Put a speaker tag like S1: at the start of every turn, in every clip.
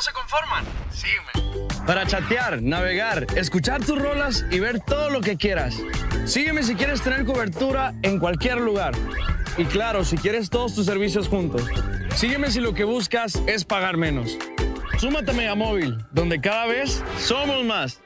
S1: no se conforman. Sígueme.
S2: Para chatear, navegar, escuchar tus rolas y ver todo lo que quieras. Sígueme si quieres tener cobertura en cualquier lugar. Y claro, si quieres todos tus servicios juntos. Sígueme si lo que buscas es pagar menos. Súmate a Megamóvil, donde cada vez somos más.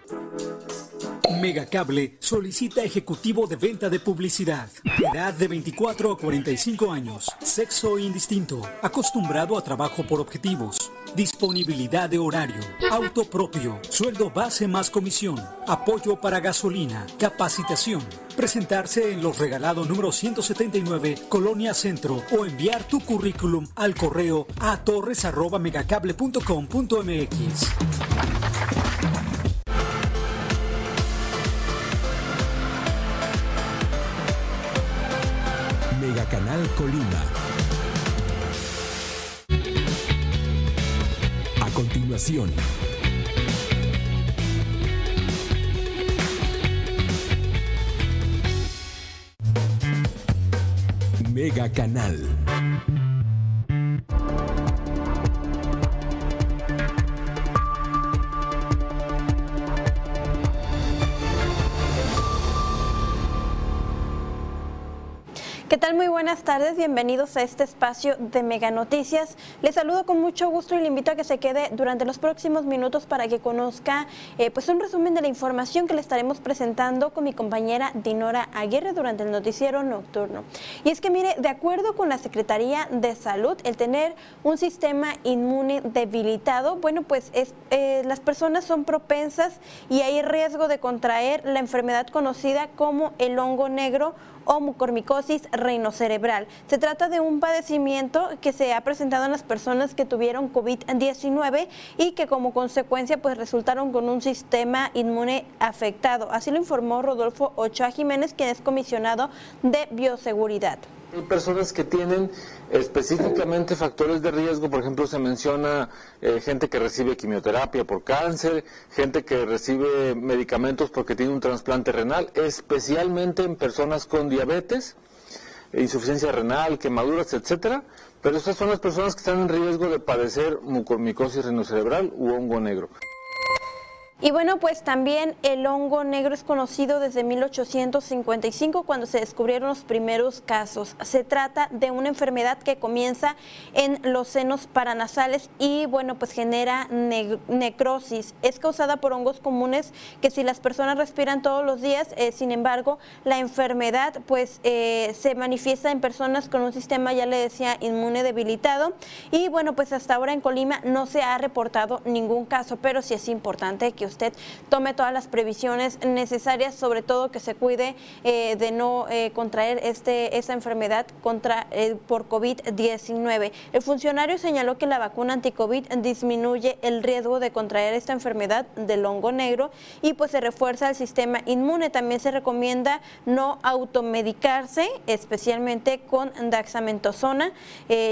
S3: Megacable solicita ejecutivo de venta de publicidad. Edad de 24 a 45 años. Sexo indistinto. Acostumbrado a trabajo por objetivos. Disponibilidad de horario. Auto propio. Sueldo base más comisión. Apoyo para gasolina. Capacitación. Presentarse en los regalados número 179, Colonia Centro, o enviar tu currículum al correo a torres.megacable.com.mx.
S4: Canal Colima. Continuación. Mega Canal.
S5: Tal? Muy buenas tardes, bienvenidos a este espacio de Mega Noticias. Les saludo con mucho gusto y le invito a que se quede durante los próximos minutos para que conozca eh, pues un resumen de la información que le estaremos presentando con mi compañera Dinora Aguirre durante el noticiero nocturno. Y es que mire, de acuerdo con la Secretaría de Salud, el tener un sistema inmune debilitado, bueno, pues es, eh, las personas son propensas y hay riesgo de contraer la enfermedad conocida como el hongo negro o mucormicosis reinocerebral. Se trata de un padecimiento que se ha presentado en las personas que tuvieron COVID-19 y que como consecuencia pues resultaron con un sistema inmune afectado. Así lo informó Rodolfo Ochoa Jiménez, quien es comisionado de bioseguridad.
S6: Hay personas que tienen específicamente factores de riesgo, por ejemplo, se menciona eh, gente que recibe quimioterapia por cáncer, gente que recibe medicamentos porque tiene un trasplante renal, especialmente en personas con diabetes, insuficiencia renal, quemaduras, etcétera. Pero estas son las personas que están en riesgo de padecer mucormicosis rinocerebral u hongo negro.
S5: Y bueno, pues también el hongo negro es conocido desde 1855 cuando se descubrieron los primeros casos. Se trata de una enfermedad que comienza en los senos paranasales y bueno, pues genera necrosis. Es causada por hongos comunes que si las personas respiran todos los días, eh, sin embargo, la enfermedad pues eh, se manifiesta en personas con un sistema, ya le decía, inmune debilitado. Y bueno, pues hasta ahora en Colima no se ha reportado ningún caso, pero sí es importante que usted tome todas las previsiones necesarias, sobre todo que se cuide eh, de no eh, contraer este, esta enfermedad contra, eh, por COVID-19. El funcionario señaló que la vacuna anti-COVID disminuye el riesgo de contraer esta enfermedad del hongo negro y pues se refuerza el sistema inmune. También se recomienda no automedicarse, especialmente con daxamentosona,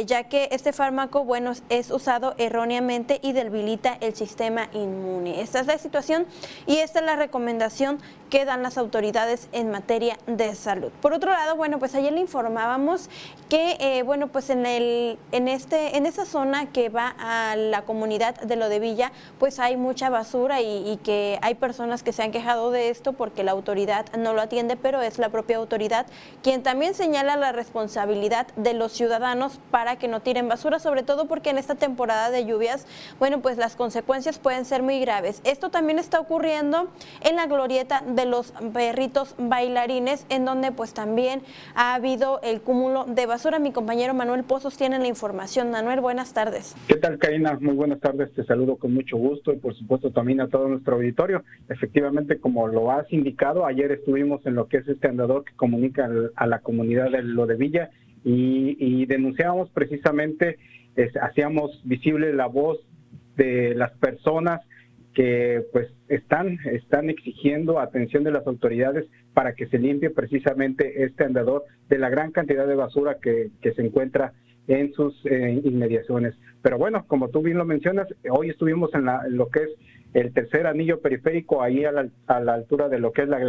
S5: ya que este fármaco, bueno, es usado erróneamente y debilita el sistema inmune. Esta es la situación y esta es la recomendación que dan las autoridades en materia de salud. Por otro lado, bueno, pues ayer le informábamos que, eh, bueno, pues en, el, en, este, en esa zona que va a la comunidad de lo de Villa, pues hay mucha basura y, que hay personas que se han quejado de esto porque la autoridad no lo atiende, pero es la propia autoridad quien también señala la responsabilidad de los ciudadanos para que no tiren basura, sobre todo porque en esta temporada de lluvias, bueno, pues las consecuencias pueden ser muy graves. Esto también está ocurriendo en la glorieta de los perritos bailarines, en donde pues también ha habido el cúmulo de basura. Mi compañero Manuel Pozos tiene la información. Manuel, buenas tardes.
S7: ¿Qué tal, Karina? Muy buenas tardes. Te saludo con mucho gusto y por supuesto también a todo nuestro auditorio. Efectivamente, como lo has indicado, ayer estuvimos en lo que es este andador que comunica a la comunidad de lo de Villa y, y denunciábamos precisamente, hacíamos visible la voz de las personas que pues están, están exigiendo atención de las autoridades para que se limpie precisamente este andador de la gran cantidad de basura que, se encuentra en sus eh, inmediaciones. Pero bueno, como tú bien lo mencionas, hoy estuvimos en, lo que es el tercer anillo periférico, ahí a la, altura de lo que es la,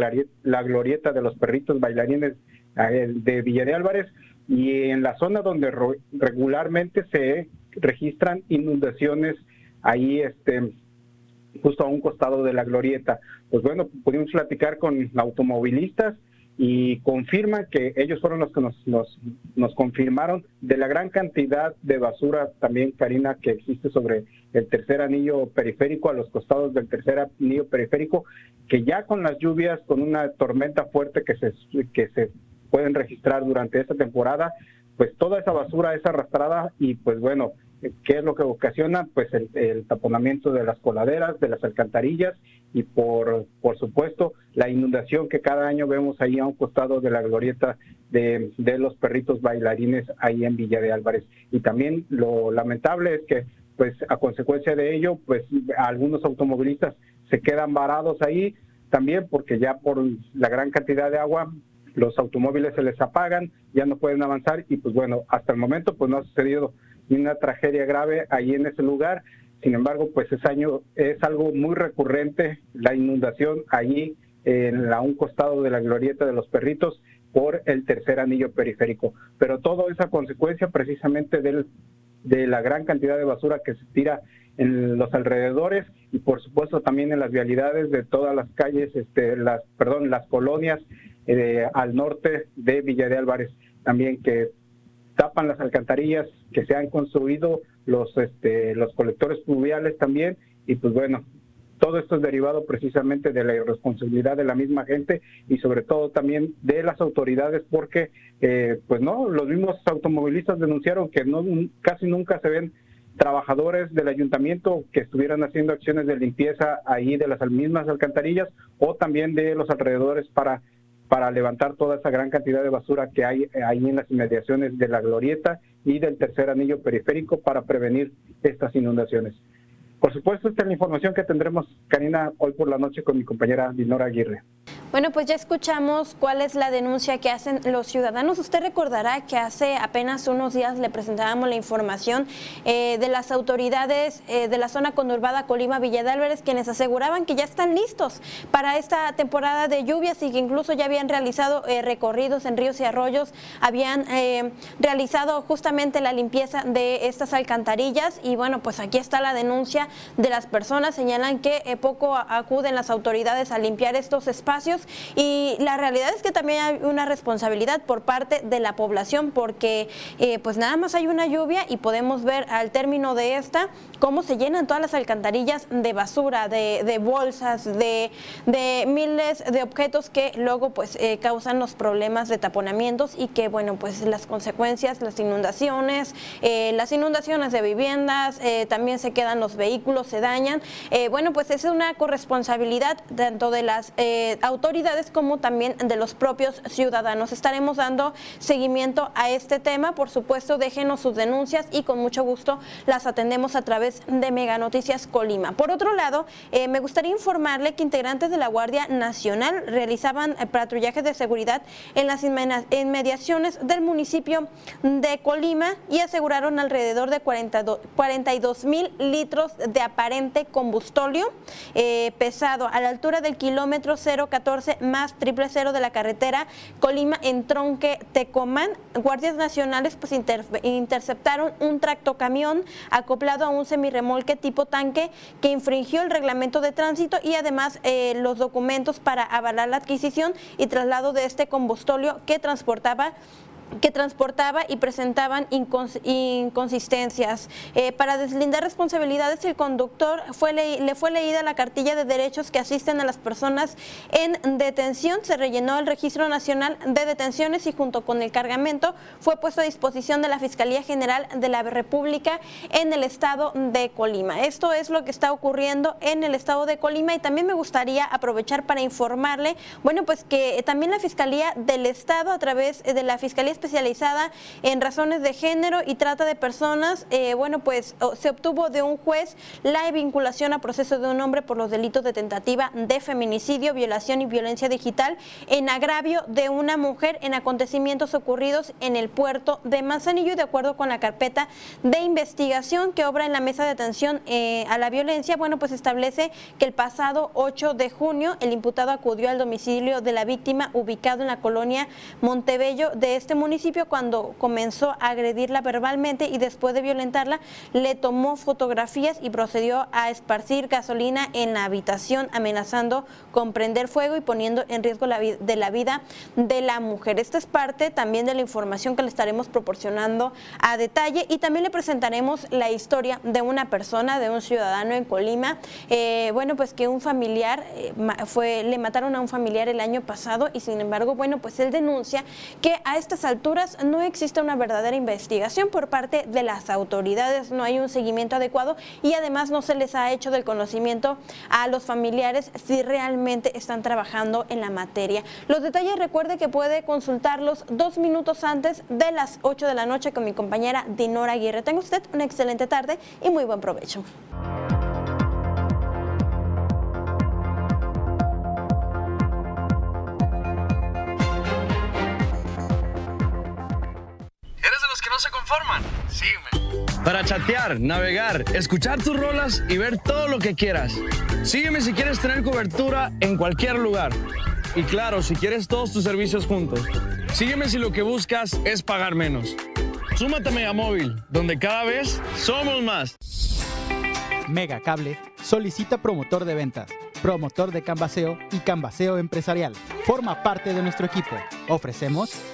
S7: la glorieta de los perritos bailarines de Villa de Álvarez, y en la zona donde regularmente se registran inundaciones ahí este justo a un costado de la glorieta. Pues bueno, pudimos platicar con automovilistas y confirman que ellos fueron los que nos, nos, nos, confirmaron de la gran cantidad de basura también, Karina, que existe sobre el tercer anillo periférico, a los costados del tercer anillo periférico, que ya con las lluvias, con una tormenta fuerte que se, que se pueden registrar durante esta temporada, pues toda esa basura es arrastrada y pues bueno, ¿qué es lo que ocasiona? Pues el, taponamiento de las coladeras, de las alcantarillas y por, por supuesto la inundación que cada año vemos ahí a un costado de la glorieta de, de los perritos bailarines ahí en Villa de Álvarez. Y también lo lamentable es que pues a consecuencia de ello pues algunos automovilistas se quedan varados ahí también porque ya por la gran cantidad de agua los automóviles se les apagan, ya no pueden avanzar y pues bueno, hasta el momento pues no ha sucedido ni una tragedia grave ahí en ese lugar sin embargo, pues ese año es algo muy recurrente, la inundación allí en la, un costado de la glorieta de los perritos por el tercer anillo periférico. Pero todo es a consecuencia precisamente del, de la gran cantidad de basura que se tira en los alrededores y por supuesto también en las vialidades de todas las calles, este, las, perdón, las colonias eh, al norte de Villa de Álvarez, también que tapan las alcantarillas que se han construido los, este, los colectores pluviales también, y pues bueno, todo esto es derivado precisamente de la irresponsabilidad de la misma gente y sobre todo también de las autoridades porque eh, pues no los mismos automovilistas denunciaron que no casi nunca se ven trabajadores del ayuntamiento que estuvieran haciendo acciones de limpieza ahí de las mismas alcantarillas o también de los alrededores para para levantar toda esa gran cantidad de basura que hay ahí en las inmediaciones de la glorieta y del tercer anillo periférico para prevenir estas inundaciones. Por supuesto, esta es la información que tendremos, Karina, hoy por la noche con mi compañera Dinora Aguirre.
S5: Bueno, pues ya escuchamos cuál es la denuncia que hacen los ciudadanos. Usted recordará que hace apenas unos días le presentábamos la información eh, de las autoridades eh, de la zona conurbada Colima Villa de Álvarez, quienes aseguraban que ya están listos para esta temporada de lluvias y que incluso ya habían realizado eh, recorridos en ríos y arroyos, habían realizado justamente la limpieza de estas alcantarillas y bueno, pues aquí está la denuncia de las personas. Señalan que poco acuden las autoridades a limpiar estos espacios y la realidad es que también hay una responsabilidad por parte de la población porque eh, pues nada más hay una lluvia y podemos ver al término de esta cómo se llenan todas las alcantarillas de basura, de, bolsas, de, miles de objetos que luego pues eh, causan los problemas de taponamientos y que bueno pues las consecuencias, las inundaciones, eh, las inundaciones de viviendas, también se quedan los vehículos, se dañan. bueno pues es una corresponsabilidad tanto de las autoridades como también de los propios ciudadanos. Estaremos dando seguimiento a este tema. Por supuesto, déjenos sus denuncias y con mucho gusto las atendemos a través de Mega Noticias Colima. Por otro lado, eh, me gustaría informarle que integrantes de la Guardia Nacional realizaban eh, patrullaje de seguridad en las inmediaciones del municipio de Colima y aseguraron alrededor de 42 mil litros de aparente combustóleo eh, pesado a la altura del kilómetro 014 más triple cero de la carretera Colima en Tronque Tecomán. Guardias nacionales pues interceptaron un tractocamión acoplado a un semirremolque tipo tanque que infringió el reglamento de tránsito y además eh, los documentos para avalar la adquisición y traslado de este combustóleo que transportaba que transportaba y presentaban inconsistencias. Eh, para deslindar responsabilidades, el conductor fue le fue leída la cartilla de derechos que asisten a las personas en detención, se rellenó el Registro Nacional de Detenciones y junto con el cargamento fue puesto a disposición de la Fiscalía General de la República en el estado de Colima. Esto es lo que está ocurriendo en el estado de Colima y también me gustaría aprovechar para informarle, bueno, pues que también la Fiscalía del Estado a través de la Fiscalía especializada en razones de género y trata de personas, eh, bueno, pues se obtuvo de un juez la vinculación a proceso de un hombre por los delitos de tentativa de feminicidio, violación y violencia digital en agravio de una mujer en acontecimientos ocurridos en el puerto de Manzanillo. Y de acuerdo con la carpeta de investigación que obra en la mesa de atención eh, a la violencia, bueno, pues establece que el pasado 8 de junio el imputado acudió al domicilio de la víctima ubicado en la colonia Montebello de este municipio municipio cuando comenzó a agredirla verbalmente y después de violentarla le tomó fotografías y procedió a esparcir gasolina en la habitación amenazando con prender fuego y poniendo en riesgo la de la vida de la mujer. Esta es parte también de la información que le estaremos proporcionando a detalle y también le presentaremos la historia de una persona, de un ciudadano en Colima, eh, bueno, pues que un familiar eh, fue, le mataron a un familiar el año pasado y sin embargo, bueno, pues él denuncia que a estas alturas no existe una verdadera investigación por parte de las autoridades, no hay un seguimiento adecuado y además no se les ha hecho del conocimiento a los familiares si realmente están trabajando en la materia. Los detalles recuerde que puede consultarlos dos minutos antes de las 8 de la noche con mi compañera Dinora Aguirre. Tenga usted una excelente tarde y muy buen provecho.
S1: Conforman? Sígueme.
S2: Para chatear, navegar, escuchar tus rolas y ver todo lo que quieras. Sígueme si quieres tener cobertura en cualquier lugar. Y claro, si quieres todos tus servicios juntos. Sígueme si lo que buscas es pagar menos. Súmate a Megamóvil, donde cada vez somos más.
S8: Mega Cable solicita promotor de ventas, promotor de canvaseo y canvaseo empresarial. Forma parte de nuestro equipo. Ofrecemos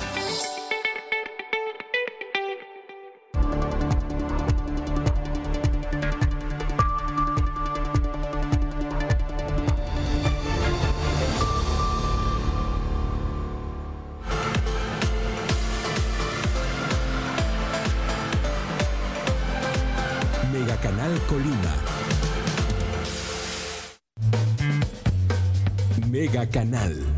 S4: Canal.